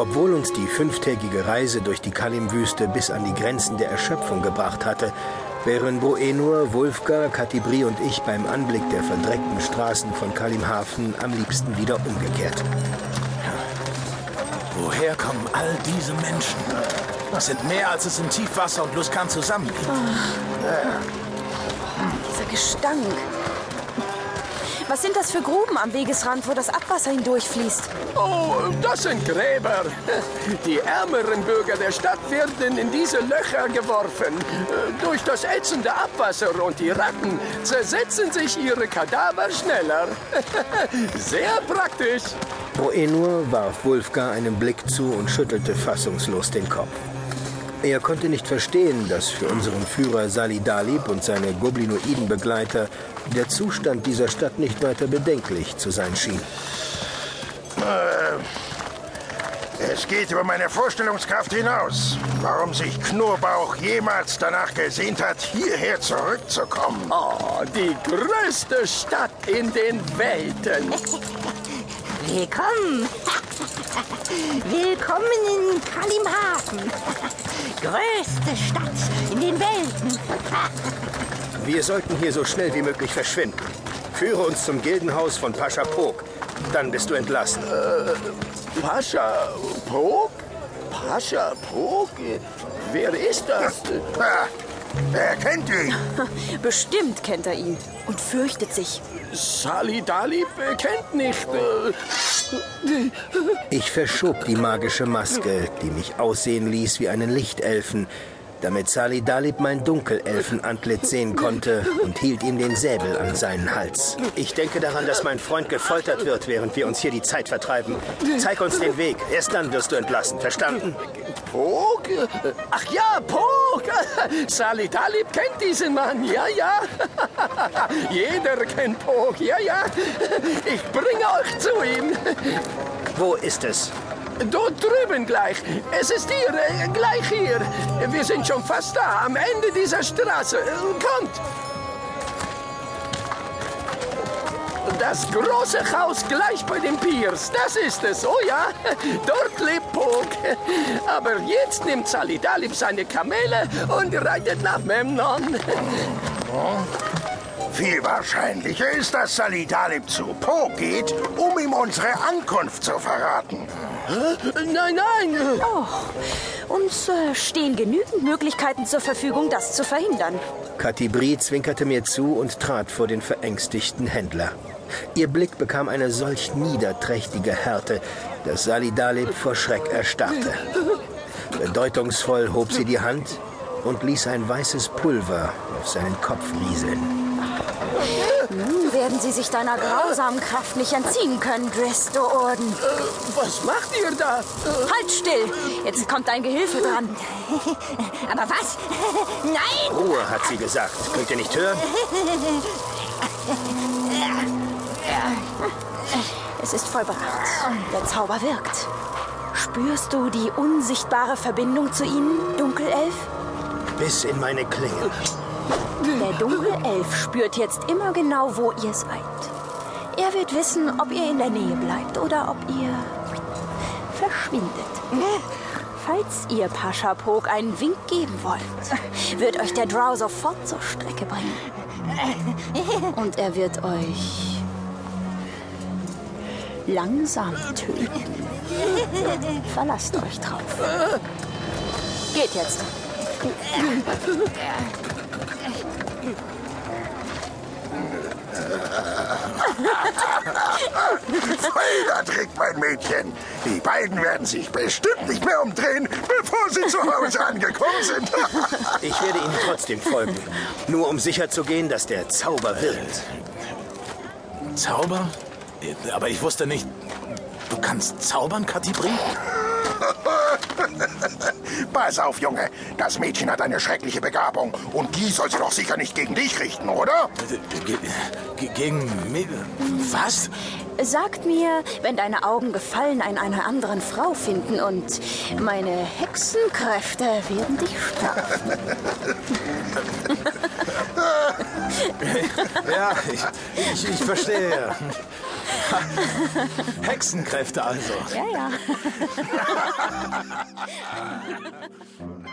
Obwohl uns die fünftägige Reise durch die Kalim-Wüste bis an die Grenzen der Erschöpfung gebracht hatte, wären Boenur, Wulfgar, Katibri und ich beim Anblick der verdreckten Straßen von Kalimhafen am liebsten wieder umgekehrt. Woher kommen all diese Menschen? Das sind mehr, als es im Tiefwasser und Luskan zusammenliegt. Dieser Gestank. Was sind das für Gruben am Wegesrand, wo das Abwasser hindurchfließt? Oh, das sind Gräber. Die ärmeren Bürger der Stadt werden in diese Löcher geworfen. Durch das ätzende Abwasser und die Ratten zersetzen sich ihre Kadaver schneller. Sehr praktisch. Boenur warf Wulfgar einen Blick zu und schüttelte fassungslos den Kopf. Er konnte nicht verstehen, dass für unseren Führer Sali Dalib und seine goblinoiden Begleiter der Zustand dieser Stadt nicht weiter bedenklich zu sein schien. Es geht über meine Vorstellungskraft hinaus, warum sich Knurbauch jemals danach gesehnt hat, hierher zurückzukommen. Oh, die größte Stadt in den Welten. Willkommen. Willkommen in Kalimhafen. Größte Stadt in den Welten. Wir sollten hier so schnell wie möglich verschwinden. Führe uns zum Gildenhaus von Pascha Pog. Dann bist du entlassen. Pascha Pog? Pascha Pog? Wer ist das? Wer kennt ihn? Bestimmt kennt er ihn und fürchtet sich. Sali Dalib äh, kennt nicht. äh, Ich verschob die magische Maske, die mich aussehen ließ wie einen Lichtelfen, damit Sali Dalib mein Dunkelelfenantlitz sehen konnte und hielt ihm den Säbel an seinen Hals. Ich denke daran, dass mein Freund gefoltert wird, während wir uns hier die Zeit vertreiben. Zeig uns den Weg. Erst dann wirst du entlassen. Verstanden? Pog? Ach ja, Pog! Sali Dalib kennt diesen Mann, ja, ja. Jeder kennt Pog, ja, ja. Ich bringe euch zu ihm. Wo ist es? Dort drüben gleich. Es ist hier, äh, gleich hier. Wir sind schon fast da, am Ende dieser Straße. Kommt! Das große Haus gleich bei den Piers, das ist es, oh ja. Dort lebt Pog. Aber jetzt nimmt Sali Dalib seine Kamele und reitet nach Memnon. Viel wahrscheinlicher ist, dass Sali Dalib zu Po geht, um ihm unsere Ankunft zu verraten. Nein, nein. Uns äh, stehen genügend Möglichkeiten zur Verfügung, das zu verhindern. Katibri zwinkerte mir zu und trat vor den verängstigten Händler. Ihr Blick bekam eine solch niederträchtige Härte, dass Sali Dalib vor Schreck erstarrte. Bedeutungsvoll hob sie die Hand und ließ ein weißes Pulver auf seinen Kopf rieseln. Nun werden sie sich deiner grausamen Kraft nicht entziehen können, Dristo Orden. Was macht ihr da? Halt still! Jetzt kommt dein Gehilfe dran. Aber was? Nein! Ruhe, hat sie gesagt. Könnt ihr nicht hören? Es ist vollbracht. Der Zauber wirkt. Spürst du die unsichtbare Verbindung zu ihnen, Dunkelelf? Bis in meine Klinge. Der Dunkelelf spürt jetzt immer genau, wo ihr seid. Er wird wissen, ob ihr in der Nähe bleibt oder ob ihr verschwindet. Falls ihr Pascha Pog einen Wink geben wollt, wird euch der Drow sofort zur Strecke bringen. Und er wird euch langsam töten. Verlasst euch drauf. Geht jetzt. Feiner Trick, mein Mädchen. Die beiden werden sich bestimmt nicht mehr umdrehen, bevor sie zu Hause angekommen sind. Ich werde Ihnen trotzdem folgen. Nur um sicherzugehen, dass der Zauber wirkt. Zauber? Aber ich wusste nicht. Du kannst zaubern, Katibri? Pass auf, Junge. Das Mädchen hat eine schreckliche Begabung. Und die soll sie doch sicher nicht gegen dich richten, oder? Ge gegen mich? Was? Sagt mir, wenn deine Augen Gefallen an einer anderen Frau finden und meine Hexenkräfte werden dich strafen. Ja, ich, ich, ich verstehe. Hexenkräfte also. Ja, ja.